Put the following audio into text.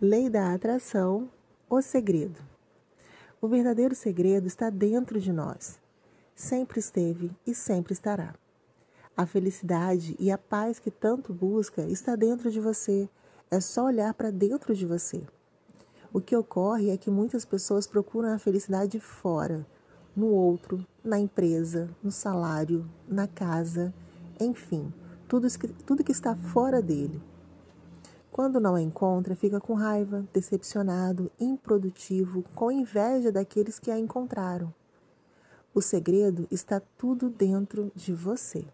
Lei da atração, o segredo. O verdadeiro segredo está dentro de nós. Sempre esteve e sempre estará. A felicidade e a paz que tanto busca está dentro de você. É só olhar para dentro de você. O que ocorre é que muitas pessoas procuram a felicidade fora, no outro, na empresa, no salário, na casa, enfim, tudo, tudo que está fora dele. Quando não a encontra, fica com raiva, decepcionado, improdutivo, com inveja daqueles que a encontraram. O segredo está tudo dentro de você.